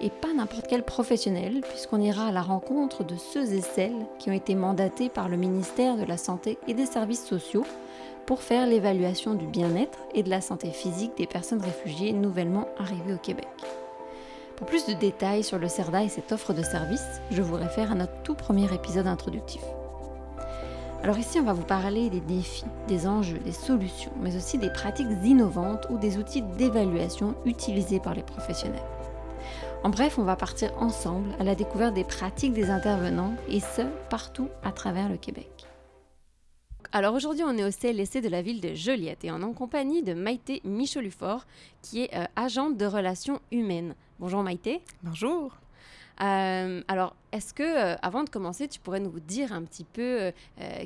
et pas n'importe quel professionnel, puisqu'on ira à la rencontre de ceux et celles qui ont été mandatés par le ministère de la Santé et des Services sociaux pour faire l'évaluation du bien-être et de la santé physique des personnes réfugiées nouvellement arrivées au Québec. Pour plus de détails sur le CERDA et cette offre de service, je vous réfère à notre tout premier épisode introductif. Alors ici, on va vous parler des défis, des enjeux, des solutions, mais aussi des pratiques innovantes ou des outils d'évaluation utilisés par les professionnels. En bref, on va partir ensemble à la découverte des pratiques des intervenants et ce, partout à travers le Québec. Alors aujourd'hui, on est au CLSC de la ville de Joliette et on est en compagnie de Maïté Michelufort, qui est euh, agente de relations humaines. Bonjour Maïté. Bonjour. Euh, alors, est-ce que, euh, avant de commencer, tu pourrais nous dire un petit peu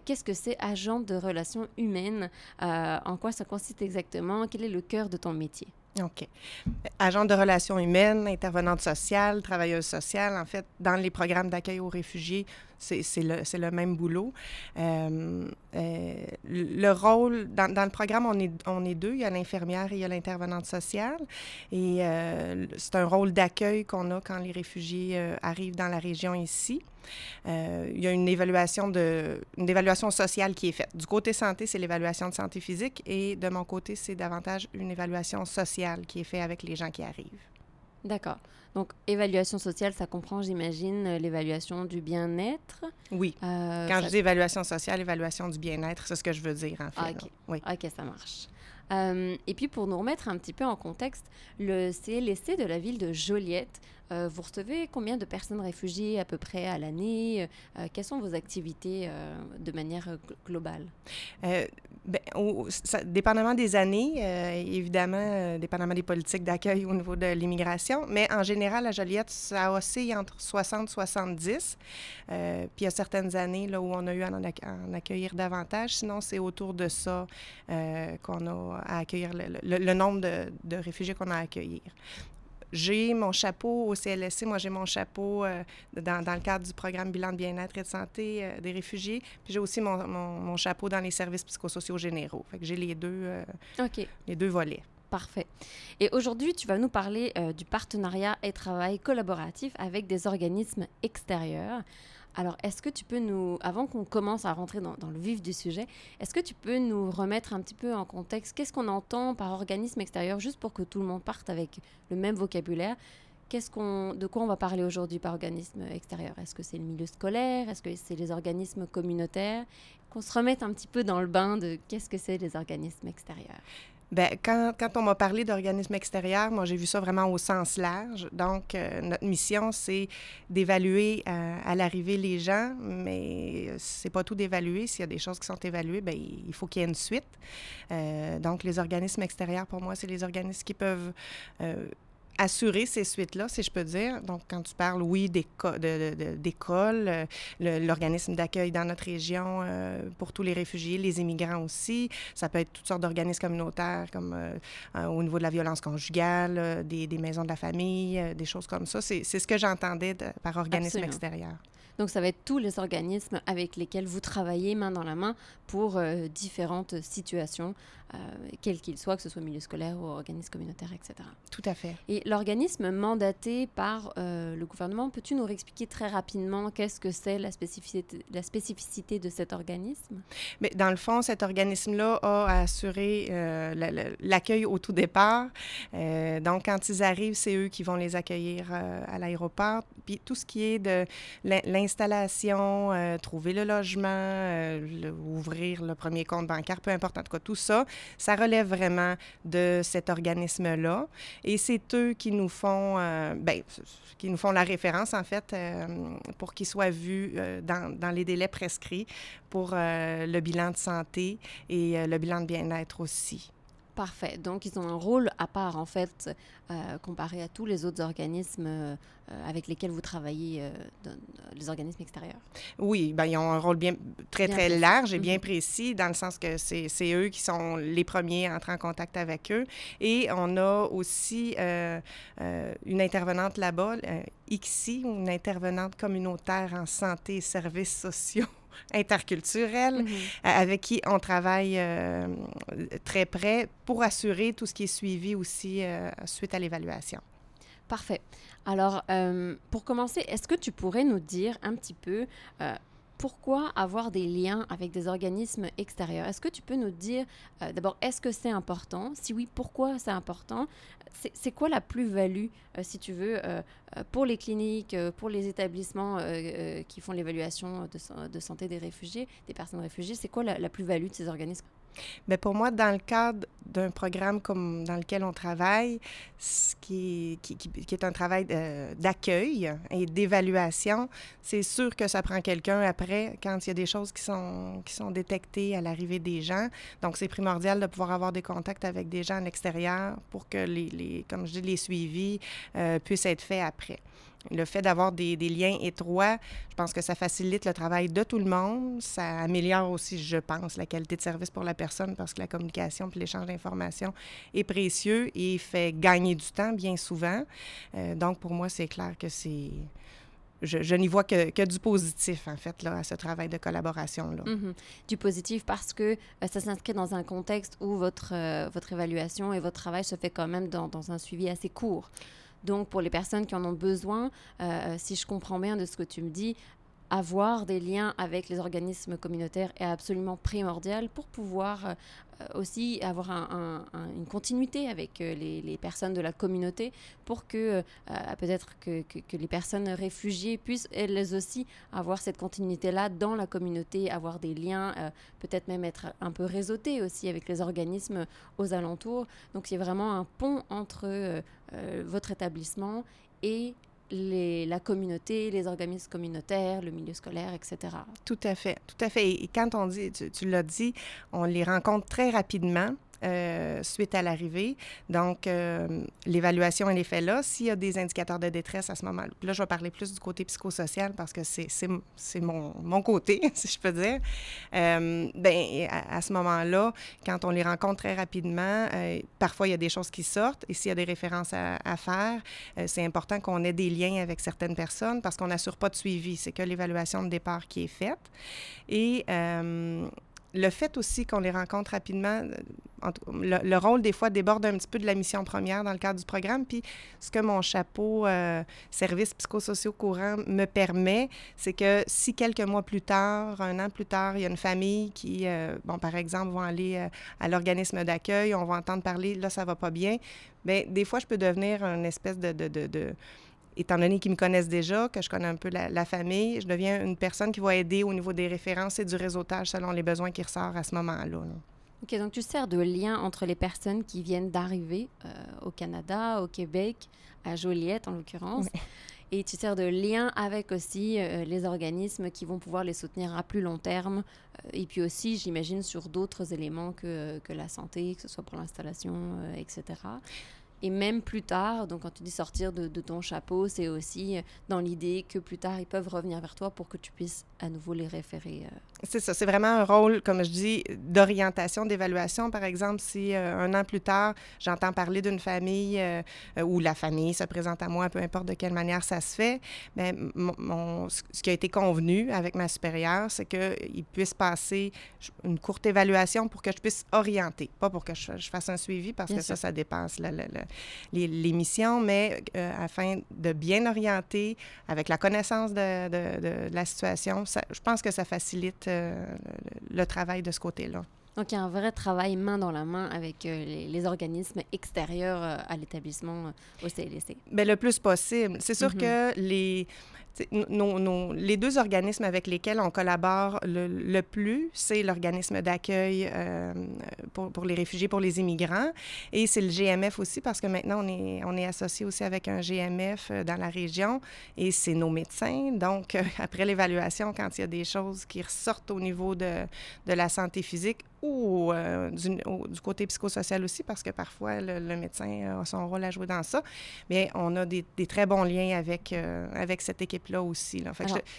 qu'est-ce que c'est agente de relations humaines, en quoi ça consiste exactement, quel est le cœur de ton métier? OK. Agent de relations humaines, intervenante sociale, travailleuse sociale, en fait, dans les programmes d'accueil aux réfugiés, c'est le, même boulot. Euh, euh, le rôle, dans, le programme, on est, deux. Il y a l'infirmière et il y a l'intervenante sociale. Et euh, c'est un rôle d'accueil qu'on a quand les réfugiés arrivent dans la région ici. Il y a une évaluation, une évaluation sociale qui est faite. Du côté santé, c'est l'évaluation de santé physique et de mon côté, c'est davantage une évaluation sociale qui est faite avec les gens qui arrivent. D'accord. Donc, évaluation sociale, ça comprend, j'imagine, euh, l'évaluation du bien-être. Oui. Euh, Quand je dis évaluation sociale, évaluation du bien-être, c'est ce que je veux dire, en fait. Ah, OK. Oui. OK, ça marche. et puis, pour nous remettre un petit peu en contexte, le CLSC de la ville de Joliette euh, vous recevez combien de personnes réfugiées à peu près à l'année? Euh, quelles sont vos activités euh, de manière globale? Ben, dépendamment des années, évidemment, dépendamment des politiques d'accueil au niveau de l'immigration, mais en général, à Joliette, ça oscille entre 60 et 70. puis il y a certaines années là, où on a eu à en, accueillir davantage. Sinon, c'est autour de ça qu'on a à accueillir le, nombre de, de réfugiés qu'on a à accueillir. J'ai mon chapeau au CLSC, moi j'ai mon chapeau euh, dans, dans, le cadre du programme bilan de bien-être et de santé euh, des réfugiés. Puis j'ai aussi mon, mon, chapeau dans les services psychosociaux généraux. Fait que j'ai les deux, euh, les deux volets. Parfait. Et aujourd'hui, tu vas nous parler du partenariat et travail collaboratif avec des organismes extérieurs. Alors, est-ce que tu peux nous, avant qu'on commence à rentrer dans, le vif du sujet, est-ce que tu peux nous remettre un petit peu en contexte Qu'est-ce qu'on entend par organisme extérieur, juste pour que tout le monde parte avec le même vocabulaire Qu'est-ce qu'on, de quoi on va parler aujourd'hui par organisme extérieur? Est-ce que c'est le milieu scolaire? Est-ce que c'est les organismes communautaires? Qu'on se remette un petit peu dans le bain de qu'est-ce que c'est les organismes extérieurs. Quand, quand, on m'a parlé d'organismes extérieurs, moi, j'ai vu ça vraiment au sens large. Donc, euh, notre mission, c'est d'évaluer euh, à, l'arrivée les gens, mais c'est pas tout d'évaluer. S'il y a des choses qui sont évaluées, bien, il faut qu'il y ait une suite. Euh, donc, les organismes extérieurs, pour moi, c'est les organismes qui peuvent assurer ces suites-là, si je peux dire. Donc, quand tu parles, oui, d'école, euh, l'organisme d'accueil dans notre région euh, pour tous les réfugiés, les immigrants aussi. Ça peut être toutes sortes d'organismes communautaires, comme euh, au niveau de la violence conjugale, des, maisons de la famille, des choses comme ça. C'est ce que j'entendais par organisme extérieur. Donc, ça va être tous les organismes avec lesquels vous travaillez main dans la main pour différentes situations euh, quel qu'il soit, que ce soit milieu scolaire ou organisme communautaire, etc. Tout à fait. Et l'organisme mandaté par euh, le gouvernement, peux-tu nous réexpliquer très rapidement qu'est-ce que c'est la spécificité, la spécificité de cet organisme? Mais dans le fond, cet organisme-là a assuré euh, l'accueil au tout départ. donc, quand ils arrivent, c'est eux qui vont les accueillir à l'aéroport. Puis tout ce qui est de l'installation, trouver le logement, ouvrir le premier compte bancaire, peu importe, en tout cas, tout ça, ça relève vraiment de cet organisme-là. Et c'est eux qui nous font, euh, ben, qui nous font la référence, en fait, euh, pour qu'ils soient vus euh, dans, dans, les délais prescrits pour le bilan de santé et le bilan de bien-être aussi. Parfait. Donc, ils ont un rôle à part, en fait, euh, comparé à tous les autres organismes euh, avec lesquels vous travaillez, euh, les organismes extérieurs. Oui, ben, ils ont un rôle bien, très, très large et bien mhm. précis, dans le sens que c'est eux qui sont les premiers à entrer en contact avec eux. Et on a aussi une intervenante là-bas, ICSI, une intervenante communautaire en santé et services sociaux interculturelle mhm. euh, avec qui on travaille euh, très près pour assurer tout ce qui est suivi aussi euh, suite à l'évaluation. Parfait. Alors, pour commencer, est-ce que tu pourrais nous dire un petit peu pourquoi avoir des liens avec des organismes extérieurs? Est-ce que tu peux nous dire d'abord, est-ce que c'est important? Si oui, pourquoi c'est important? C'est quoi la plus-value, euh, si tu veux, euh, euh, pour les cliniques, pour les établissements qui font l'évaluation de, santé des réfugiés, des personnes réfugiées? C'est quoi la plus-value de ces organismes? Mais pour moi, dans le cadre d'un programme comme dans lequel on travaille, ce qui, qui, qui, est un travail d'accueil et d'évaluation, c'est sûr que ça prend quelqu'un après quand il y a des choses qui sont, qui sont détectées à l'arrivée des gens. Donc, c'est primordial de pouvoir avoir des contacts avec des gens à l'extérieur pour que, les, les, comme je dis, les suivis euh, puissent être faits après. Le fait d'avoir des, liens étroits, je pense que ça facilite le travail de tout le monde. Ça améliore aussi, je pense, la qualité de service pour la personne parce que la communication puis l'échange d'informations est précieux et fait gagner du temps bien souvent. Euh, donc, pour moi, c'est clair que c'est... Je, n'y vois que, du positif, en fait, à ce travail de collaboration-là. Mm-hmm. Du positif parce que euh, ça s'inscrit dans un contexte où votre, euh, votre évaluation et votre travail se fait quand même dans un suivi assez court. Donc, pour les personnes qui en ont besoin, euh, euh, si je comprends bien de ce que tu me dis, avoir des liens avec les organismes communautaires est absolument primordial pour pouvoir euh, aussi avoir une continuité avec euh, les, personnes de la communauté pour que euh, peut-être que, les personnes réfugiées puissent elles aussi avoir cette continuité-là dans la communauté, avoir des liens, peut-être même être un peu réseautés aussi avec les organismes aux alentours. Donc c'est vraiment un pont entre votre établissement et les, la communauté, les organismes communautaires, le milieu scolaire, etc. Tout à fait, tout à fait. Et quand on dit, tu l'as dit, on les rencontre très rapidement. Euh, suite à l'arrivée. Donc, euh, l'évaluation, elle est faite là. S'il y a des indicateurs de détresse à ce moment-là, là, je vais parler plus du côté psychosocial parce que c'est mon, mon côté, si je peux dire. Euh, ben, à, ce moment-là, quand on les rencontre très rapidement, parfois, il y a des choses qui sortent et s'il y a des références à, à faire, c'est important qu'on ait des liens avec certaines personnes parce qu'on n'assure pas de suivi. C'est que l'évaluation de départ qui est faite. Et le fait aussi qu'on les rencontre rapidement, euh, le, rôle des fois déborde un petit peu de la mission première dans le cadre du programme. Puis ce que mon chapeau euh, service psychosociaux courant me permet, c'est que si quelques mois plus tard, un an plus tard, il y a une famille qui, euh, bon, par exemple, vont aller à l'organisme d'accueil, on va entendre parler, là, ça va pas bien, bien, des fois, je peux devenir une espèce de étant donné qu'ils me connaissent déjà, que je connais un peu la, famille, je deviens une personne qui va aider au niveau des références et du réseautage selon les besoins qui ressortent à ce moment-là. OK, donc tu sers de lien entre les personnes qui viennent d'arriver euh, au Canada, au Québec, à Joliette en l'occurrence. Et tu sers de lien avec aussi euh, les organismes qui vont pouvoir les soutenir à plus long terme. Euh, et puis aussi, j'imagine, sur d'autres éléments que, que, la santé, que ce soit pour l'installation, etc. Et même plus tard, donc quand tu dis sortir de, ton chapeau, c'est aussi dans l'idée que plus tard, ils peuvent revenir vers toi pour que tu puisses à nouveau les référer. Euh. C'est ça, c'est vraiment un rôle, comme je dis, d'orientation, d'évaluation. Par exemple, si euh, un an plus tard, j'entends parler d'une famille euh, ou la famille se présente à moi, peu importe de quelle manière ça se fait, mais ben, mon, ce qui a été convenu avec ma supérieure, c'est qu'il puisse passer une courte évaluation pour que je puisse orienter, pas pour que je, fasse un suivi parce que ça, ça dépasse missions, mais euh, afin de bien orienter avec la connaissance de, la situation, je pense que ça facilite euh, le, travail de ce côté-là. Donc, il y a un vrai travail main dans la main avec euh, les, organismes extérieurs à l'établissement au CLSC. Bien, le plus possible. C'est sûr mm-hmm. que les les deux organismes avec lesquels on collabore le, plus, c'est l'organisme d'accueil euh, pour, pour, les réfugiés, pour les immigrants, et c'est le GMF aussi, parce que maintenant, on est, on est associé aussi avec un GMF euh, dans la région, et c'est nos médecins. Donc, euh, après l'évaluation, quand il y a des choses qui ressortent au niveau de, de la santé physique, ou du, côté psychosocial aussi, parce que parfois le, médecin a son rôle à jouer dans ça. Mais on a des, des très bons liens avec, avec cette équipe là aussi. Là.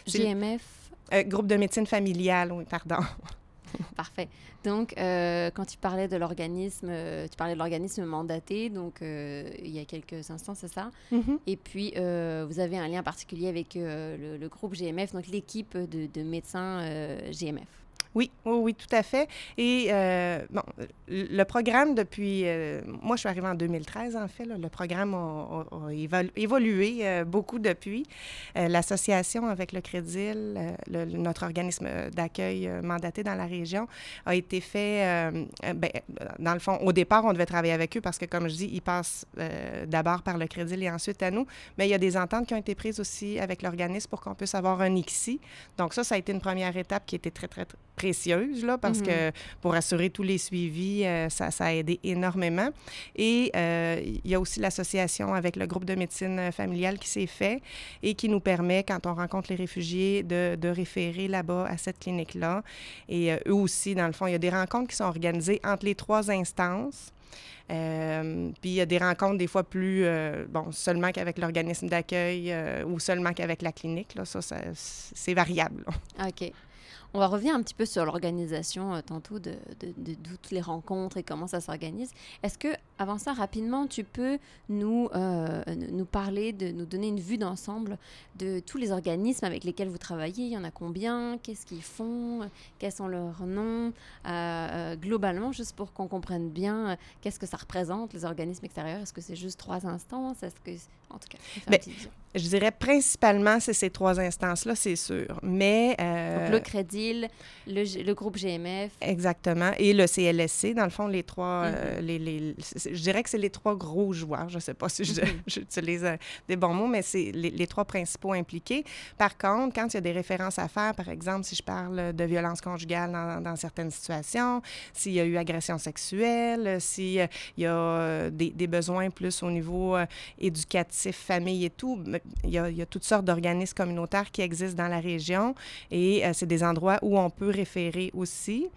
GMF? Euh, groupe de médecine familiale, oui, pardon. Parfait. Donc, euh, quand tu parlais de l'organisme, euh, tu parlais de l'organisme mandaté, donc il y a quelques instants, c'est ça? Mm-hmm. Et puis, vous avez un lien particulier avec le, groupe GMF, donc l'équipe de, de, médecins GMF. Oui, oui, tout à fait. Et euh, bon, le programme depuis, euh, moi je suis arrivée en 2013 en fait, le programme a, évolué euh, beaucoup depuis. L'association avec le Crédit, notre organisme d'accueil mandaté dans la région, a été fait, ben, dans le fond, au départ on devait travailler avec eux parce que comme je dis, ils passent d'abord par le Crédit et ensuite à nous, mais il y a des ententes qui ont été prises aussi avec l'organisme pour qu'on puisse avoir un ICSI. Donc ça, ça a été une première étape qui était très, très, très précieuse, là, parce que mhm. pour assurer tous les suivis, euh, ça, ça, a aidé énormément. Et euh, il y a aussi l'association avec le groupe de médecine familiale qui s'est fait et qui nous permet, quand on rencontre les réfugiés, de, de référer là-bas à cette clinique-là. Et euh, eux aussi, dans le fond, il y a des rencontres qui sont organisées entre les trois instances. puis il y a des rencontres des fois plus, bon, seulement qu'avec l'organisme d'accueil ou seulement qu'avec la clinique. Là, ça, ça c'est variable. OK. On va revenir un petit peu sur l'organisation euh, tantôt de, toutes les rencontres et comment ça s'organise. Est-ce que, avant ça, rapidement, tu peux nous, euh, nous parler, de nous donner une vue d'ensemble de tous les organismes avec lesquels vous travaillez? Il y en a combien? Qu'est-ce qu'ils font? Quels sont leurs noms? Euh, Globalement, juste pour qu'on comprenne bien qu'est-ce que ça représente, les organismes extérieurs? Est-ce que c'est juste trois instances? Est-ce que, en tout cas, ben, je dirais principalement, c'est ces trois instances-là, c'est sûr. Mais. Donc, le crédit le, groupe GMF. Exactement. Et le CLSC, dans le fond, les trois, euh, mhm. les, je dirais que c'est les trois gros joueurs. Je ne sais pas si mhm. j'utilise euh, des bons mots, mais c'est les, trois principaux impliqués. Par contre, quand il y a des références à faire, par exemple, si je parle de violence conjugale dans, certaines situations, s'il y a eu agression sexuelle, s'il y a des, des, besoins plus au niveau euh, éducatif, famille et tout, il y a, il y a toutes sortes d'organismes communautaires qui existent dans la région et c'est des endroits où on peut référer aussi.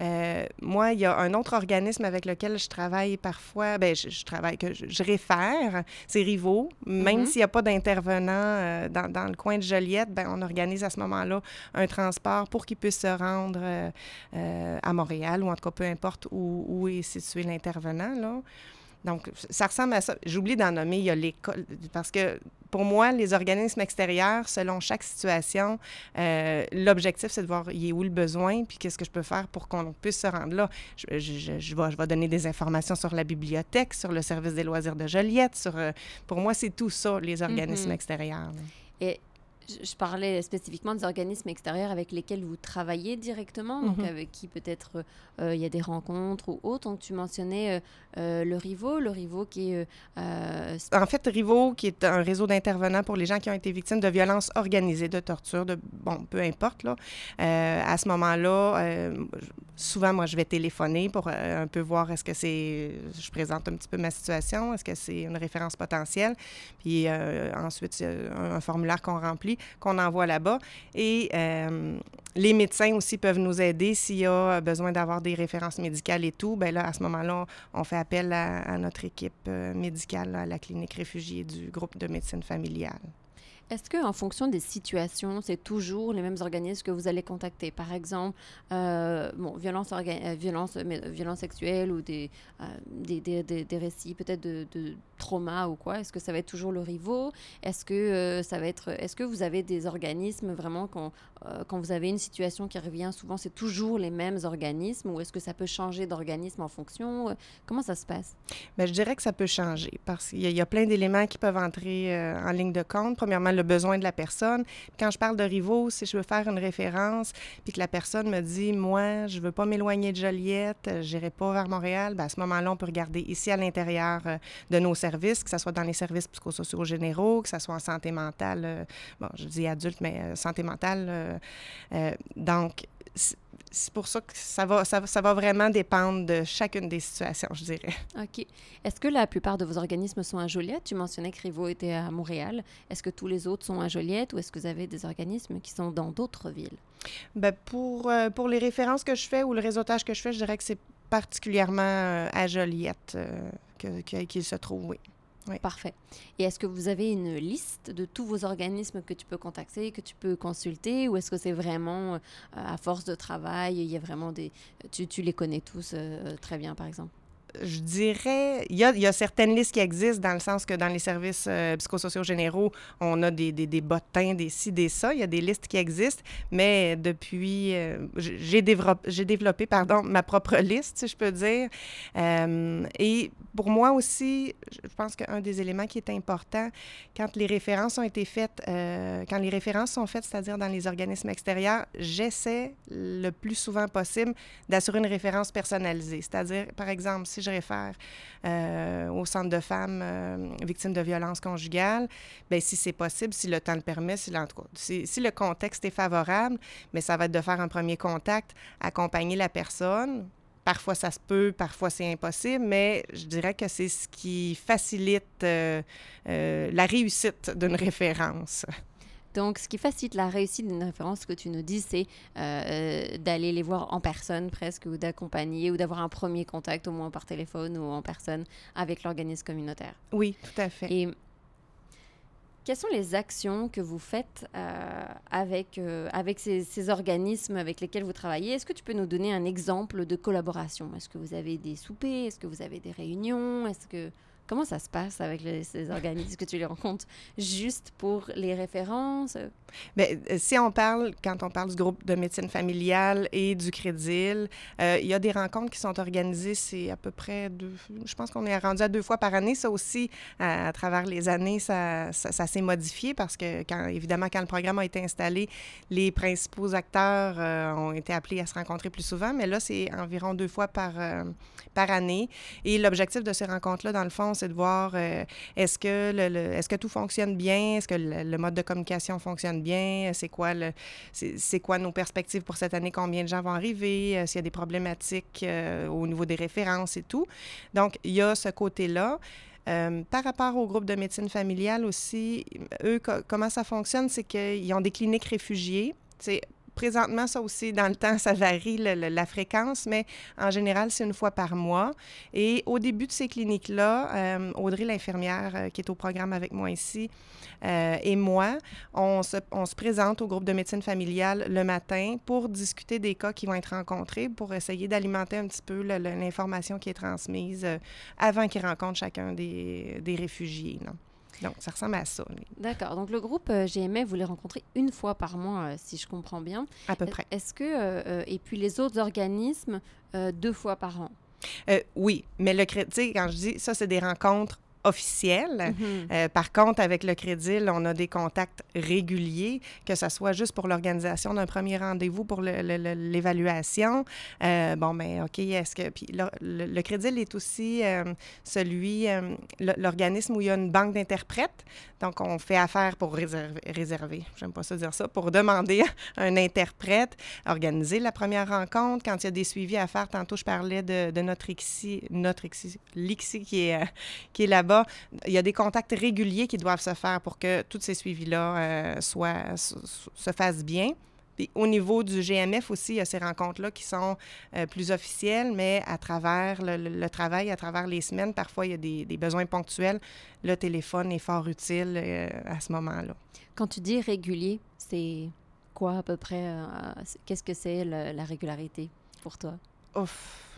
Euh, moi, il y a un autre organisme avec lequel je travaille parfois, ben je, travaille, que je, réfère, c'est Rivo. Même mm-hmm. s'il n'y a pas d'intervenant euh, dans, dans, le coin de Joliette, ben on organise à ce moment-là un transport pour qu'ils puissent se rendre euh, à Montréal ou en tout cas peu importe où, où est situé l'intervenant. Donc, ça ressemble à ça. J'oublie d'en nommer, il y a l'école, parce que pour moi, les organismes extérieurs, selon chaque situation, euh, l'objectif, c'est de voir il est où le besoin, puis qu'est-ce que je peux faire pour qu'on puisse se rendre là. Je, je, je, vais, je, vais, donner des informations sur la bibliothèque, sur le service des loisirs de Joliette. Sur, euh, pour moi, c'est tout ça, les organismes mm-hmm. extérieurs. Et je parlais spécifiquement des organismes extérieurs avec lesquels vous travaillez directement, donc mhm. avec qui peut-être euh, il y a des rencontres ou autres. Donc tu mentionnais euh, euh, le RIVO, le RIVO qui est... en fait, RIVO, qui est un réseau d'intervenants pour les gens qui ont été victimes de violences organisées, de torture, de... Bon, peu importe, là. à ce moment-là, souvent, moi, je vais téléphoner pour un peu voir est-ce que c'est... Je présente un petit peu ma situation, est-ce que c'est une référence potentielle. Puis ensuite, il y a un formulaire qu'on remplit qu'on envoie là-bas. Et euh, les médecins aussi peuvent nous aider s'il y a besoin d'avoir des références médicales et tout. Bien là, à ce moment-là, on fait appel à, notre équipe euh, médicale à la clinique réfugiée du groupe de médecine familiale. Est-ce qu'en fonction des situations, c'est toujours les mêmes organismes que vous allez contacter? Par exemple, euh, bon, violence, violence, violence sexuelle ou des, euh, des, des, des, récits peut-être de, trauma ou quoi? Est-ce que ça va être toujours le RIVO? Est-ce que, ça va être, est-ce que vous avez des organismes vraiment quand, quand vous avez une situation qui revient souvent, c'est toujours les mêmes organismes ou est-ce que ça peut changer d'organisme en fonction? Comment ça se passe? Bien, je dirais que ça peut changer parce qu'il y, a plein d'éléments qui peuvent entrer en ligne de compte. Premièrement, le besoin de la personne. Quand je parle de rivaux, si je veux faire une référence, puis que la personne me dit, moi, je veux pas m'éloigner de Joliette, je n'irai pas vers Montréal, bien, à ce moment-là, on peut regarder ici à l'intérieur euh, de nos services, que ce soit dans les services psychosociaux généraux, que ce soit en santé mentale, euh, bon, je dis adulte, mais euh, santé mentale. donc, c'est pour ça que ça va, ça, ça, va vraiment dépendre de chacune des situations, je dirais. OK. Est-ce que la plupart de vos organismes sont à Joliette? Tu mentionnais que Rivo était à Montréal. Est-ce que tous les autres sont à Joliette ou est-ce que vous avez des organismes qui sont dans d'autres villes? Bien, pour, euh, pour les références que je fais ou le réseautage que je fais, je dirais que c'est particulièrement euh, à Joliette euh, qu'il se trouve, oui. Parfait. Et est-ce que vous avez une liste de tous vos organismes que tu peux contacter, que tu peux consulter, ou est-ce que c'est vraiment, euh, à force de travail, il y a vraiment des... Tu, tu les connais tous euh, très bien, par exemple? Je dirais, il y, a, certaines listes qui existent dans le sens que dans les services euh, psychosociaux généraux, on a des, des, des, bottins, des ci, des ça. Il y a des listes qui existent, mais depuis, euh, j'ai développé, j'ai développé pardon, ma propre liste, si je peux dire. Euh, et pour moi aussi, je pense qu'un des éléments qui est important, quand les références ont été faites, quand les références sont faites, c'est-à-dire dans les organismes extérieurs, j'essaie le plus souvent possible d'assurer une référence personnalisée. C'est-à-dire, par exemple, si je réfère euh, au centre de femmes euh, victimes de violences conjugales, bien, si c'est possible, si le temps le permet, si, si, si, le contexte est favorable, mais ça va être de faire un premier contact, accompagner la personne. Parfois, ça se peut, parfois, c'est impossible, mais je dirais que c'est ce qui facilite euh, la réussite d'une référence. Donc, ce qui facilite la réussite d'une référence, ce que tu nous dis, c'est euh, euh, d'aller les voir en personne presque, ou d'accompagner, ou d'avoir un premier contact, au moins par téléphone ou en personne, avec l'organisme communautaire. Oui, tout à fait. Et quelles sont les actions que vous faites euh, avec, avec ces, ces, organismes avec lesquels vous travaillez? Est-ce que tu peux nous donner un exemple de collaboration? Est-ce que vous avez des soupers? Est-ce que vous avez des réunions? Est-ce que Comment ça se passe avec ces organismes que tu les rencontres? Juste pour les références? Bien, euh, si on parle, quand on parle du groupe de médecine familiale et du Crédil, euh, il y a des rencontres qui sont organisées, c'est à peu près deux, je pense qu'on est rendu à deux fois par année. Ça aussi, à, travers les années, ça, ça, s'est modifié parce que, quand, évidemment, quand le programme a été installé, les principaux acteurs euh, ont été appelés à se rencontrer plus souvent, mais là, c'est environ deux fois par, par année. Et l'objectif de ces rencontres-là, dans le fond, c'est de voir euh, est-ce que, le, est-ce que tout fonctionne bien, est-ce que le, mode de communication fonctionne bien, c'est quoi, le, c'est, quoi nos perspectives pour cette année, combien de gens vont arriver, euh, s'il y a des problématiques euh, au niveau des références et tout. Donc, il y a ce côté-là. par rapport au groupe de médecine familiale aussi, eux, comment ça fonctionne, c'est qu'ils ont des cliniques réfugiées. C'est présentement, ça aussi, dans le temps, ça varie la fréquence, mais en général, c'est une fois par mois. Et au début de ces cliniques-là, euh, Audrey, l'infirmière euh, qui est au programme avec moi ici, euh, et moi, on se, présente au groupe de médecine familiale le matin pour discuter des cas qui vont être rencontrés, pour essayer d'alimenter un petit peu l'information qui est transmise avant qu'ils rencontrent chacun des, des réfugiés. Donc, ça ressemble à ça. D'accord. Donc, le groupe euh, GMF, vous les rencontrez une fois par mois, euh, si je comprends bien. À peu près. Est-ce que, euh, et puis les autres organismes, deux fois par an? oui, mais le crédit, quand je dis ça, c'est des rencontres officiel. Mhm. Euh, par contre, avec le crédit, on a des contacts réguliers, que ce soit juste pour l'organisation d'un premier rendez-vous pour l'évaluation. Euh, bon, mais ben, OK, est-ce que... Puis le, le, crédit est aussi euh, celui, l'organisme où il y a une banque d'interprètes. Donc, on fait affaire pour réserver, réserver j'aime pas ça dire ça, pour demander un interprète, organiser la première rencontre. Quand il y a des suivis à faire, tantôt, je parlais de, de notre ICSI, notre ICSI, l'ICSI qui est, qui est il y a des contacts réguliers qui doivent se faire pour que tous ces suivis-là euh, soient, se fassent bien. Puis au niveau du GMF aussi, il y a ces rencontres-là qui sont euh, plus officielles, mais à travers le, travail, à travers les semaines, parfois il y a des, besoins ponctuels. Le téléphone est fort utile euh, à ce moment-là. Quand tu dis régulier, c'est quoi à peu près? Qu'est-ce que c'est la régularité pour toi? Ouf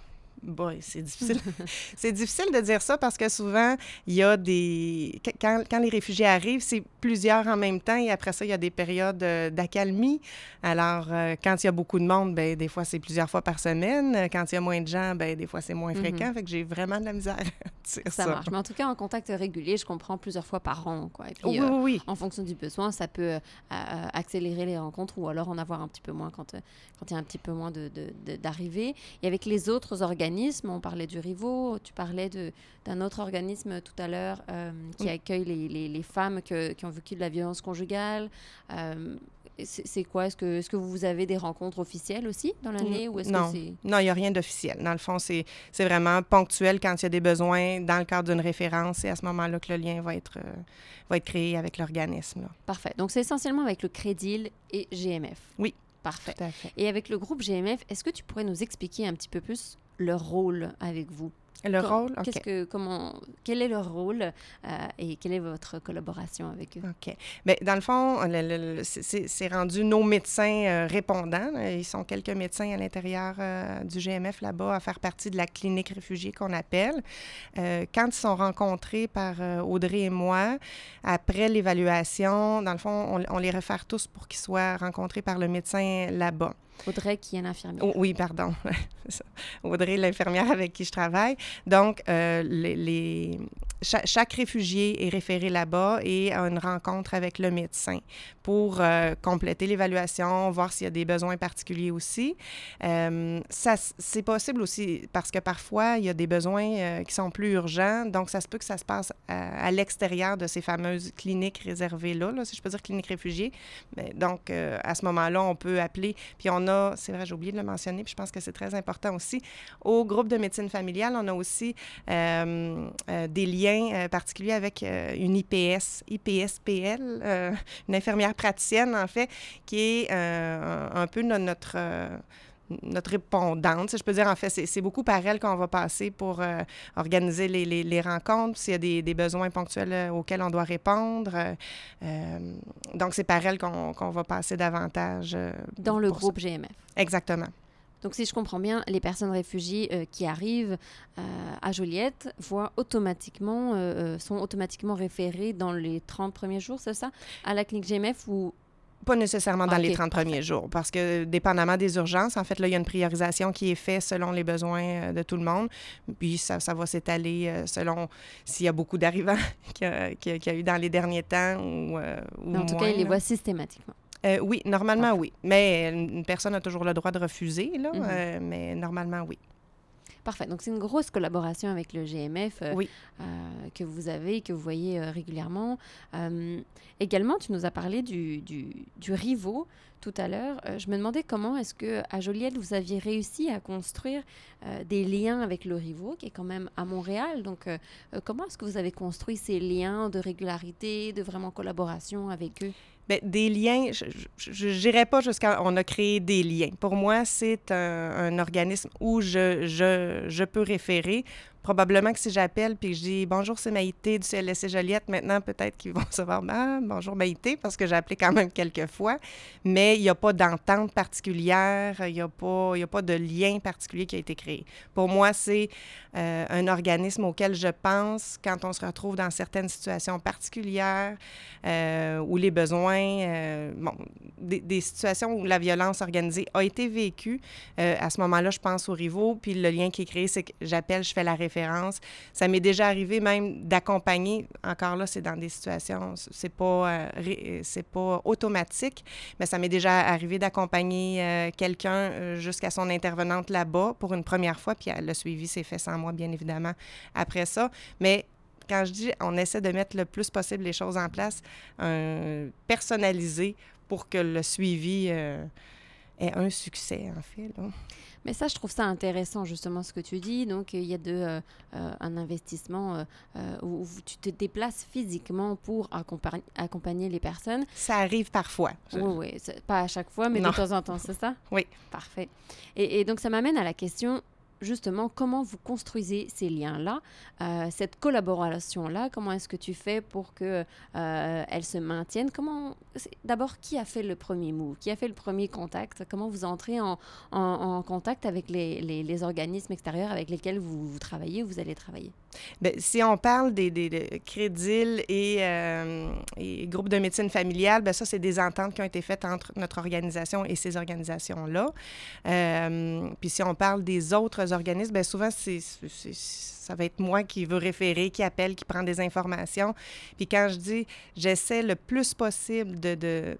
Boy, c'est difficile. c'est difficile de dire ça parce que souvent, il y a des. Quand, quand les réfugiés arrivent, c'est plusieurs en même temps et après ça, il y a des périodes euh, d'accalmie. Alors, euh, quand il y a beaucoup de monde, ben des fois, c'est plusieurs fois par semaine. Quand il y a moins de gens, ben des fois, c'est moins mhm. fréquent. Fait que j'ai vraiment de la misère à dire ça. Ça marche. Mais en tout cas, en contact régulier, je comprends plusieurs fois par an. Quoi. Et puis, oui, oui, oui. En fonction du besoin, ça peut accélérer les rencontres ou alors en avoir un petit peu moins quand, quand il y a un petit peu moins d'arrivées. De, de, et avec les autres organismes, on parlait du Rivo, tu parlais d'un autre organisme tout à l'heure euh, qui accueille les, les, femmes que, qui ont vécu de la violence conjugale. Euh, c'est quoi? Est-ce que, est -ce que vous avez des rencontres officielles aussi dans l'année? ou non, non, il n'y a rien d'officiel. Dans le fond, c'est vraiment ponctuel quand il y a des besoins dans le cadre d'une référence. Et à ce moment-là que le lien va être, euh, va être créé avec l'organisme. Parfait. Donc, c'est essentiellement avec le Crédil et GMF. Oui. Parfait. Et avec le groupe GMF, est-ce que tu pourrais nous expliquer un petit peu plus leur rôle avec vous? Le rôle, OK. Que, comment, quel est leur rôle euh, et quelle est votre collaboration avec eux? OK. Bien, dans le fond, c'est rendu nos médecins euh, répondants. Ils sont quelques médecins à l'intérieur euh, du GMF là-bas à faire partie de la clinique réfugiée qu'on appelle. quand ils sont rencontrés par Audrey et moi, après l'évaluation, dans le fond, on, on les réfère tous pour qu'ils soient rencontrés par le médecin là-bas. Audrey, qui est l'infirmière. Oh, oui, pardon. Audrey, l'infirmière avec qui je travaille. Donc, euh, les, chaque, réfugié est référé là-bas et a une rencontre avec le médecin pour euh, compléter l'évaluation, voir s'il y a des besoins particuliers aussi. Euh, c'est possible aussi parce que parfois, il y a des besoins qui sont plus urgents. Donc, ça se peut que ça se passe à, l'extérieur de ces fameuses cliniques réservées-là, là, si je peux dire cliniques réfugiés. Mais, donc, à ce moment-là, on peut appeler. Puis, on a, c'est vrai, j'ai oublié de le mentionner, puis je pense que c'est très important aussi. Au groupe de médecine familiale, on a aussi euh, euh, des liens euh, particuliers avec une IPS, IPSPL, une infirmière praticienne, en fait, qui est un peu notre notre répondante, si je peux dire. En fait, c'est beaucoup par elle qu'on va passer pour organiser les, les, rencontres, s'il y a des, des, besoins ponctuels auxquels on doit répondre. donc, c'est par elle qu'on va passer davantage. Dans le groupe GMF. Exactement. Donc, si je comprends bien, les personnes réfugiées euh, qui arrivent euh, à Joliette voient automatiquement, euh, sont automatiquement référées dans les 30 premiers jours, c'est ça, à la clinique GMF ou? Pas nécessairement dans les 30 premiers jours, parce que dépendamment des urgences, en fait, là, il y a une priorisation qui est faite selon les besoins de tout le monde. Puis ça, ça va s'étaler selon s'il y a beaucoup d'arrivants qu'il y, a eu dans les derniers temps ou, ou En tout cas, il les voit systématiquement. Euh, oui, normalement, oui. Mais une personne a toujours le droit de refuser, là, mhm. euh, mais normalement, oui. Parfait. Donc, c'est une grosse collaboration avec le GMF euh, oui. que vous avez, que vous voyez régulièrement. également, tu nous as parlé du, du, du Rivo tout à l'heure. je me demandais comment est-ce que à Joliette, vous aviez réussi à construire des liens avec le Rivo, qui est quand même à Montréal. Donc, comment est-ce que vous avez construit ces liens de régularité, de vraiment collaboration avec eux? Bien, des liens, je n'irai pas jusqu'à on a créé des liens. Pour moi, c'est un, un, organisme où je, je, je peux référer probablement que si j'appelle puis je dis bonjour, c'est Maïté du CLSC Joliette, maintenant peut-être qu'ils vont se voir ah, bonjour Maïté parce que j'ai appelé quand même quelques fois, mais il n'y a pas d'entente particulière, il n'y a, pas, a pas de lien particulier qui a été créé. Pour moi, c'est euh, un organisme auquel je pense quand on se retrouve dans certaines situations particulières euh, où les besoins, euh, bon, des, situations où la violence organisée a été vécue. à ce moment-là, je pense au rivaux, puis le lien qui est créé, c'est que j'appelle, je fais la ça m'est déjà arrivé même d'accompagner, encore là, c'est dans des situations, c'est pas, euh, pas automatique, mais ça m'est déjà arrivé d'accompagner euh, quelqu'un euh, jusqu'à son intervenante là-bas pour une première fois, puis le suivi s'est fait sans moi, bien évidemment, après ça. Mais quand je dis on essaie de mettre le plus possible les choses en place, personnalisé pour que le suivi ait un succès, en fait. Mais ça, je trouve ça intéressant, justement, ce que tu dis. Donc, il y a de, euh, euh, un investissement euh, où, tu te déplaces physiquement pour accompagner, accompagner les personnes. Ça arrive parfois. Oui, oui. Pas à chaque fois, mais de temps en temps, c'est ça? Oui. Parfait. Et, et donc, ça m'amène à la question justement, comment vous construisez ces liens-là, euh, cette collaboration-là? Comment est-ce que tu fais pour que euh, se maintienne Comment D'abord, qui a fait le premier move? Qui a fait le premier contact? Comment vous entrez en, en, contact avec les, les, organismes extérieurs avec lesquels vous, travaillez ou vous allez travailler? Bien, si on parle des, des, euh, et, groupes de médecine familiale, bien, ça, c'est des ententes qui ont été faites entre notre organisation et ces organisations-là. Euh, puis si on parle des autres organismes, bien, souvent, c'est, ça va être moi qui veux référer, qui appelle, qui prend des informations. Puis quand je dis, j'essaie le plus possible de, de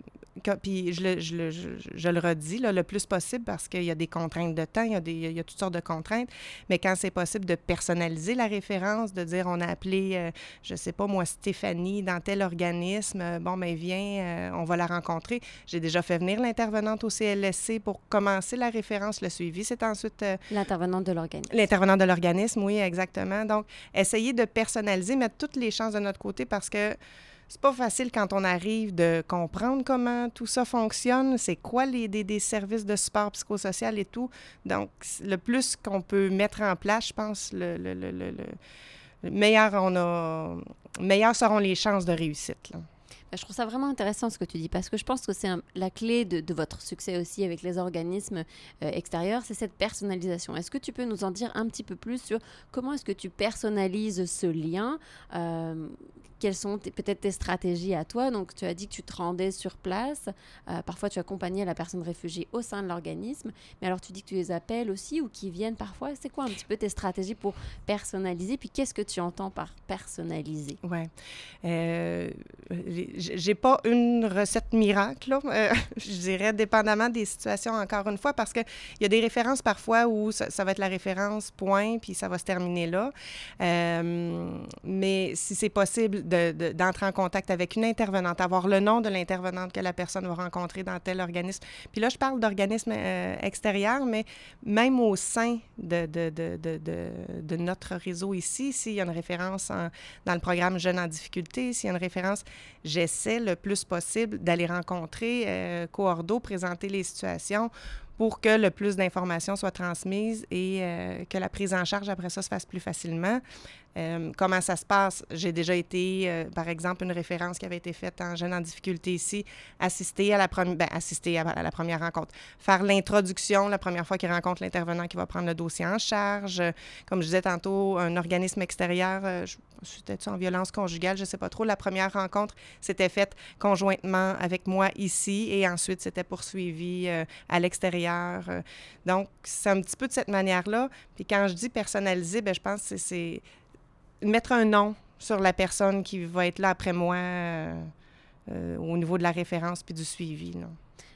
puis je le, je, le, je, le redis là, le plus possible parce qu'il y a des contraintes de temps, il y a, des, il y a toutes sortes de contraintes, mais quand c'est possible de personnaliser la référence, de dire on a appelé, euh, je sais pas moi, Stéphanie dans tel organisme, euh, bon, ben viens, euh, on va la rencontrer. J'ai déjà fait venir l'intervenante au CLSC pour commencer la référence, le suivi. C'est ensuite... l'intervenante de l'organisme. L'intervenante de l'organisme, oui, exactement. Donc, essayer de personnaliser, mettre toutes les chances de notre côté parce que c'est pas facile quand on arrive de comprendre comment tout ça fonctionne, c'est quoi les des, services de support psychosocial et tout. Donc, le plus qu'on peut mettre en place, je pense, le, le, le, le meilleur on a, meilleures seront les chances de réussite. Là. Ben, je trouve ça vraiment intéressant ce que tu dis parce que je pense que c'est la clé de, votre succès aussi avec les organismes euh, extérieurs, c'est cette personnalisation. Est-ce que tu peux nous en dire un petit peu plus sur comment est-ce que tu personnalises ce lien euh, quelles sont peut-être tes stratégies à toi? Donc, tu as dit que tu te rendais sur place. Euh, parfois, tu accompagnais la personne réfugiée au sein de l'organisme. Mais alors, tu dis que tu les appelles aussi ou qu'ils viennent parfois. C'est quoi un petit peu tes stratégies pour personnaliser? Puis, qu'est-ce que tu entends par personnaliser? Euh, j'ai pas une recette miracle, euh, je dirais, dépendamment des situations, encore une fois, parce qu'il y a des références parfois où ça, va être la référence point, puis ça va se terminer là. Euh, mais si c'est possible d'entrer en contact avec une intervenante, avoir le nom de l'intervenante que la personne va rencontrer dans tel organisme. Puis là, je parle d'organismes euh, extérieurs, mais même au sein de, de, notre réseau ici, s'il y a une référence dans le programme Jeunes en difficulté, s'il y a une référence, le plus possible d'aller rencontrer euh, Coordo, présenter les situations pour que le plus d'informations soient transmises et euh, que la prise en charge après ça se fasse plus facilement. Euh, comment ça se passe? J'ai déjà été, euh, par exemple, une référence qui avait été faite en jeune en difficulté ici, assister à la, première ben, à, la première rencontre, faire l'introduction la première fois qu'il rencontre l'intervenant qui va prendre le dossier en charge. Comme je disais tantôt, un organisme extérieur, euh, c'était en violence conjugale, je ne sais pas trop. La première rencontre s'était faite conjointement avec moi ici et ensuite c'était poursuivi à l'extérieur. donc, c'est un petit peu de cette manière-là. Puis quand je dis personnalisé, ben, je pense que c'est mettre un nom sur la personne qui va être là après moi euh, euh, au niveau de la référence puis du suivi.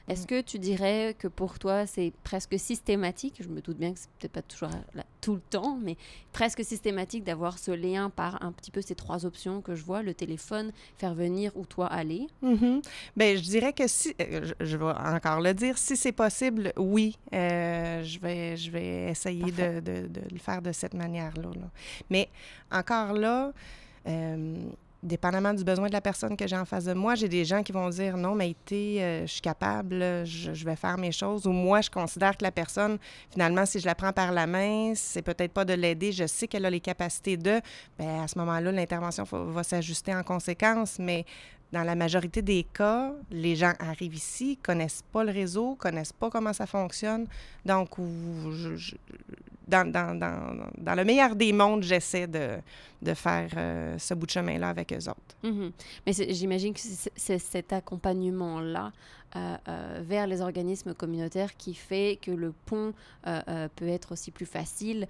Est-ce que tu dirais que pour toi, c'est presque systématique, je me doute bien que c'est peut-être pas toujours là, tout le temps, mais presque systématique d'avoir ce lien par un petit peu ces trois options que je vois, le téléphone, faire venir ou toi aller? Mm Bien, je dirais que si, euh, je, vais encore le dire, si c'est possible, oui, euh, je, vais, je vais essayer de, de, de, le faire de cette manière-là. Là. Mais encore là, euh, dépendamment du besoin de la personne que j'ai en face de moi, j'ai des gens qui vont dire non, mais euh, je suis capable, je, vais faire mes choses. Ou moi, je considère que la personne, finalement, si je la prends par la main, c'est peut-être pas de l'aider, je sais qu'elle a les capacités de. Bien, à ce moment-là, l'intervention va s'ajuster en conséquence. Mais dans la majorité des cas, les gens arrivent ici, connaissent pas le réseau, connaissent pas comment ça fonctionne. Donc, dans, dans, dans, dans, le meilleur des mondes, j'essaie de, de faire euh, ce bout de chemin-là avec eux autres. Mm-hmm. Mais j'imagine que c'est cet accompagnement-là euh, euh, vers les organismes communautaires qui fait que le pont peut être aussi plus facile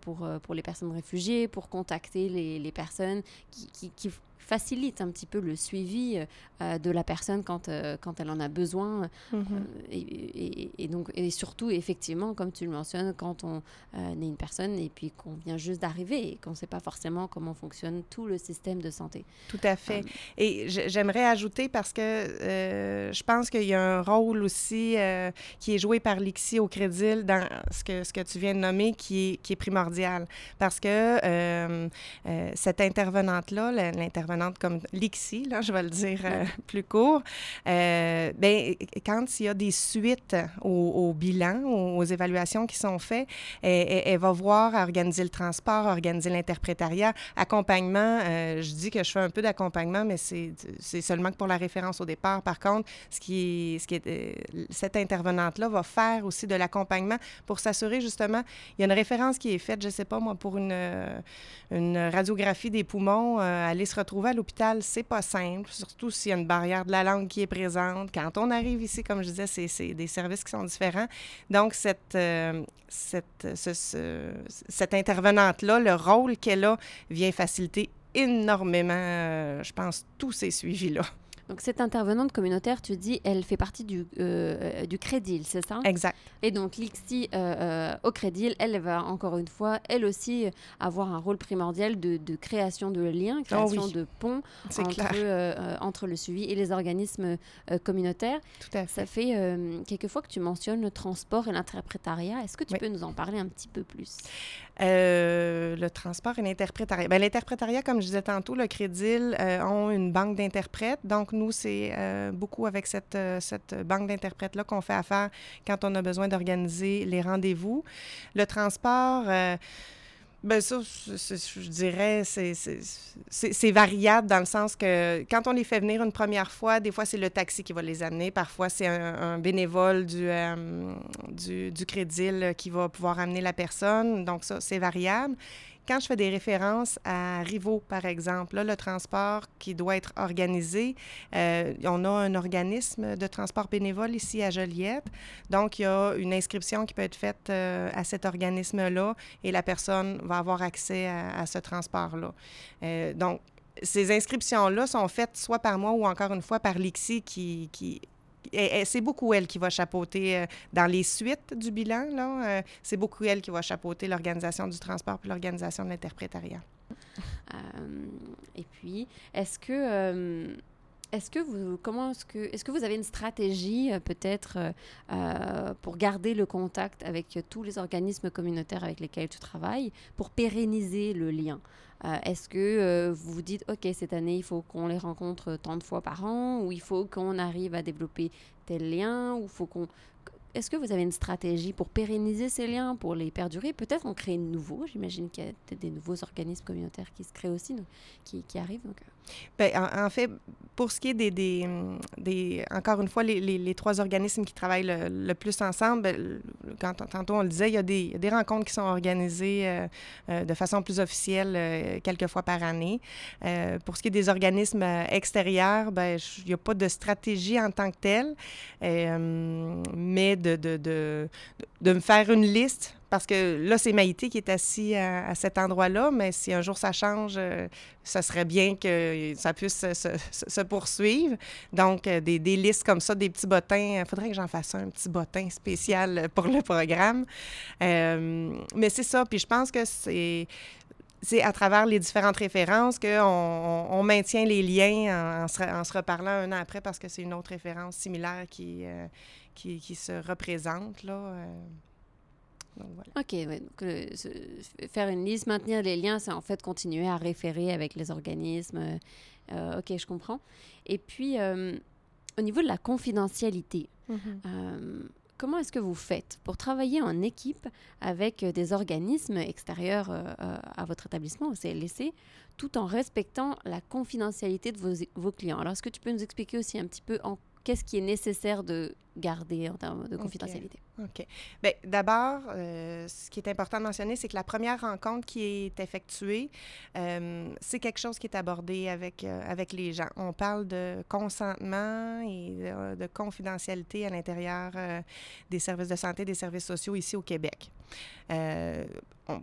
pour, pour les personnes réfugiées, pour contacter les, les personnes qui facilite un petit peu le suivi euh, de la personne quand, euh, quand elle en a besoin. Euh, et, et, donc, et surtout, effectivement, comme tu le mentionnes, quand on est une personne et puis qu'on vient juste d'arriver et qu'on ne sait pas forcément comment fonctionne tout le système de santé. Tout à fait. et j'aimerais ajouter parce que je pense qu'il y a un rôle aussi qui est joué par l'ICSI au Crédit dans ce que, ce que tu viens de nommer qui est, qui est primordial. Parce que cette intervenante-là, l'intervenante comme l'ICSI, là, je vais le dire plus court, ben, quand il y a des suites au, bilan, aux, évaluations qui sont faites, elle, va voir organiser le transport, organiser l'interprétariat, accompagnement. je dis que je fais un peu d'accompagnement, mais c'est seulement que pour la référence au départ. Par contre, ce qui ce qui est, cette intervenante-là va faire aussi de l'accompagnement pour s'assurer justement, il y a une référence qui est faite, je ne sais pas moi, pour une, euh, une radiographie des poumons, euh, aller se retrouver à l'hôpital, c'est pas simple, surtout s'il y a une barrière de la langue qui est présente. Quand on arrive ici, comme je disais, c'est des services qui sont différents. Donc, cette, euh, cette, cette intervenante-là, le rôle qu'elle a vient faciliter énormément, je pense, tous ces suivis-là. Donc cette intervenante communautaire, tu dis, elle fait partie du, euh, du Crédil, c'est ça? Exact. Et donc l'IXI euh, euh, au Crédil, elle va encore une fois, elle aussi, avoir un rôle primordial de, de création de liens, oh création de ponts entre, entre le suivi et les organismes communautaires. Tout à fait. Ça fait quelques fois que tu mentionnes le transport et l'interprétariat. Est-ce que tu peux nous en parler un petit peu plus? Le transport et l'interprétariat. Ben, l'interprétariat, comme je disais tantôt, le Crédil ont une banque d'interprètes. Donc, nous, c'est euh, beaucoup avec cette, euh, cette banque d'interprètes-là qu'on fait affaire quand on a besoin d'organiser les rendez-vous. Le transport, euh, ben ça, je dirais, c'est variable dans le sens que quand on les fait venir une première fois, des fois, c'est le taxi qui va les amener. Parfois, c'est un, bénévole du, du, du crédit qui va pouvoir amener la personne. Donc, ça, c'est variable. Quand je fais des références à Rivo, par exemple, là, le transport qui doit être organisé, euh, on a un organisme de transport bénévole ici à Joliette. Donc, il y a une inscription qui peut être faite euh, à cet organisme-là et la personne va avoir accès à, ce transport-là. Euh, donc, ces inscriptions-là sont faites soit par moi ou encore une fois par l'IXI qui c'est beaucoup elle qui va chapeauter euh, dans les suites du bilan. Euh, c'est beaucoup elle qui va chapeauter l'organisation du transport puis l'organisation de l'interprétariat. Euh, et puis, est-ce que est-ce que vous comment est-ce que est-ce que vous avez une stratégie peut-être pour garder le contact avec tous les organismes communautaires avec lesquels tu travailles pour pérenniser le lien? Euh, est-ce que euh, vous vous dites, OK, cette année, il faut qu'on les rencontre tant de fois par an, ou il faut qu'on arrive à développer tel lien, ou faut qu'on... Est-ce que vous avez une stratégie pour pérenniser ces liens, pour les perdurer? Peut-être en créer de nouveaux. J'imagine qu'il y a des nouveaux organismes communautaires qui se créent aussi, qui, arrivent. Euh. Bien, en, fait, pour ce qui est des, encore une fois, les, trois organismes qui travaillent le, plus ensemble, ben, quand tantôt on le disait, il y a des, des rencontres qui sont organisées euh, euh, de façon plus officielle euh, quelques fois par année. pour ce qui est des organismes extérieurs, ben, il n'y a pas de stratégie en tant que telle, mais de, de, de, de me faire une liste parce que là, c'est Maïté qui est assis à, cet endroit-là, mais si un jour ça change, euh, ça serait bien que ça puisse se, poursuivre. Donc, euh, des, listes comme ça, des petits bottins, il faudrait que j'en fasse un, petit bottin spécial pour le programme. Euh, mais c'est ça, puis je pense que c'est c'est à travers les différentes références qu'on on, maintient les liens en, se, reparlant un an après parce que c'est une autre référence similaire qui, qui, qui, se représente. Là. OK, donc, faire une liste, maintenir les liens, c'est en fait continuer à référer avec les organismes. Euh, euh, OK, je comprends. Et puis, euh, au niveau de la confidentialité, mm-hmm. comment est-ce que vous faites pour travailler en équipe avec des organismes extérieurs à votre établissement, au CLC, tout en respectant la confidentialité de vos, vos clients? Alors, est-ce que tu peux nous expliquer aussi un petit peu en qu'est-ce qui est nécessaire de garder en termes de confidentialité? OK. Bien, d'abord, euh, ce qui est important de mentionner, c'est que la première rencontre qui est effectuée, euh, c'est quelque chose qui est abordé avec, euh, avec les gens. On parle de consentement et de, confidentialité à l'intérieur des services de santé, des services sociaux ici au Québec on,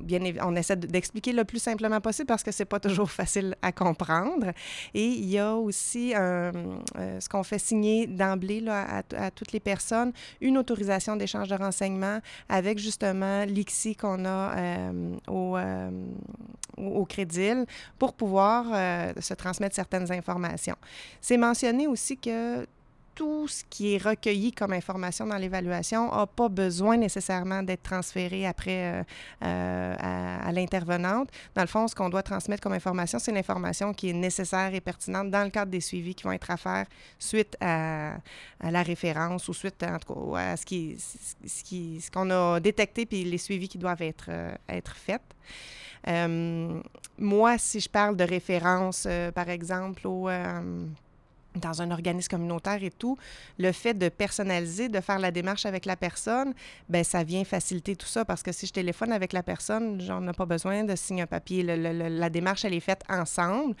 bien, on essaie d'expliquer le plus simplement possible parce que c'est pas toujours facile à comprendre. Et il y a aussi ce qu'on fait signer d'emblée à, à, toutes les personnes, une autorisation d'échange de renseignements avec justement l'ICSI qu'on a euh, au, euh, au Crédil pour pouvoir se transmettre certaines informations. C'est mentionné aussi que tout ce qui est recueilli comme information dans l'évaluation n'a pas besoin nécessairement d'être transféré après euh, euh, à, l'intervenante. Dans le fond, ce qu'on doit transmettre comme information, c'est l'information qui est nécessaire et pertinente dans le cadre des suivis qui vont être à faire suite à, la référence ou suite à ce qui, ce qui, ce qu'on a détecté puis les suivis qui doivent être, euh, être faits. moi, si je parle de référence, par exemple, au dans un organisme communautaire et tout, le fait de personnaliser, de faire la démarche avec la personne, ben ça vient faciliter tout ça parce que si je téléphone avec la personne, j'en ai pas besoin de signer un papier. la démarche, elle est faite ensemble.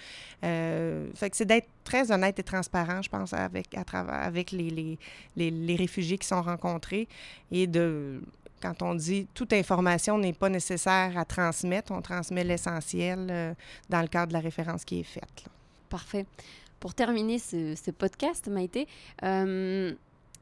Euh, fait que c'est d'être très honnête et transparent, je pense, avec, à travers, avec les, les, les, les réfugiés qui sont rencontrés et de quand on dit toute information n'est pas nécessaire à transmettre, on transmet l'essentiel euh, dans le cadre de la référence qui est faite. Parfait. Pour terminer ce, podcast, Maïté, euh,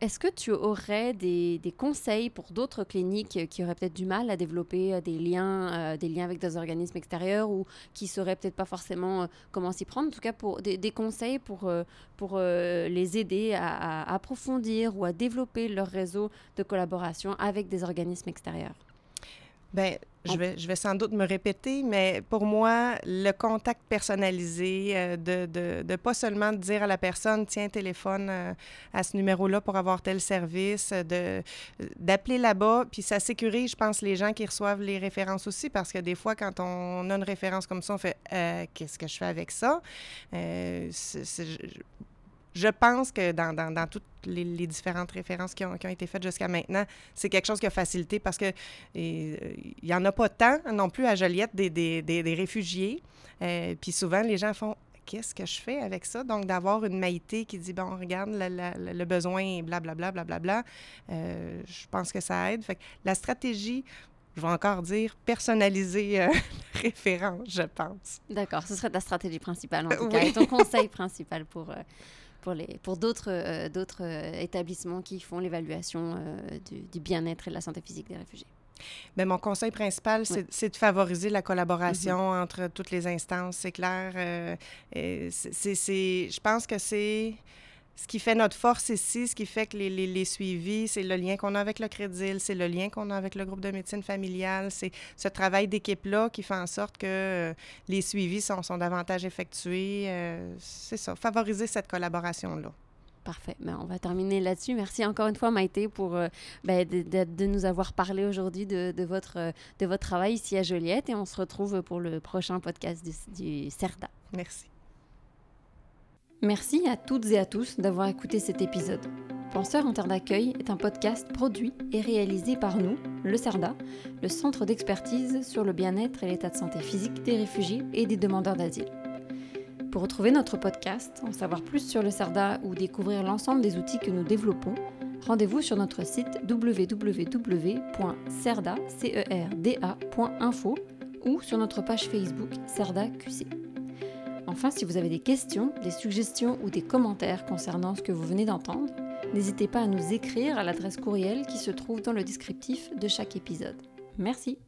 est-ce que tu aurais des, conseils pour d'autres cliniques qui auraient peut-être du mal à développer euh, des liens, euh, des liens avec des organismes extérieurs ou qui sauraient peut-être pas forcément comment s'y prendre? En tout cas, pour des, conseils pour, pour les aider à, approfondir ou à développer leur réseau de collaboration avec des organismes extérieurs Bien, je vais, je vais sans doute me répéter, mais pour moi, le contact personnalisé, euh, de, de, de, pas seulement dire à la personne, tiens, téléphone euh, à ce numéro-là pour avoir tel service, de d'appeler là-bas, puis ça sécurise, je pense, les gens qui reçoivent les références aussi, parce que des fois, quand on a une référence comme ça, on fait, euh, qu'est-ce que je fais avec ça? Je pense que dans, dans, dans toutes les, différentes références qui ont, qui ont été faites jusqu'à maintenant, c'est quelque chose qui a facilité parce que il n'y en a pas tant non plus à Joliette des, des, des, réfugiés. Euh, puis souvent, les gens font qu'est-ce que je fais avec ça? Donc, d'avoir une maïté qui dit, bon, regarde, le, le besoin, blablabla, blablabla, bla, bla, euh, je pense que ça aide. Fait que la stratégie, je vais encore dire, personnaliser euh, référence, je pense. D'accord, ce serait ta stratégie principale en tout cas, et ton conseil principal pour, euh, pour, les, pour d'autres, euh, d'autres euh, établissements qui font l'évaluation euh, du, bien-être et de la santé physique des réfugiés. Bien, mon conseil principal, c'est, de favoriser la collaboration mm-hmm. entre toutes les instances, c'est clair. c'est, je pense que c'est ce qui fait notre force ici, ce qui fait que les, les, suivis, c'est le lien qu'on a avec le crédit, c'est le lien qu'on a avec le groupe de médecine familiale, c'est ce travail d'équipe-là qui fait en sorte que euh, les suivis sont, sont davantage effectués. Euh, c'est ça, favoriser cette collaboration-là. Parfait. Ben, on va terminer là-dessus. Merci encore une fois, Maïté, pour euh, ben, de, nous avoir parlé aujourd'hui de, de, votre, de votre travail ici à Joliette. Et on se retrouve pour le prochain podcast du, du CERDA. Merci. Merci à toutes et à tous d'avoir écouté cet épisode. Penseur en terre d'accueil est un podcast produit et réalisé par nous, le CERDA, le Centre d'expertise sur le bien-être et l'état de santé physique des réfugiés et des demandeurs d'asile. Pour retrouver notre podcast, en savoir plus sur le CERDA ou découvrir l'ensemble des outils que nous développons, rendez-vous sur notre site www.cerda.info ou sur notre page Facebook CERDA QC. Enfin, si vous avez des questions, des suggestions ou des commentaires concernant ce que vous venez d'entendre, n'hésitez pas à nous écrire à l'adresse courriel qui se trouve dans le descriptif de chaque épisode. Merci.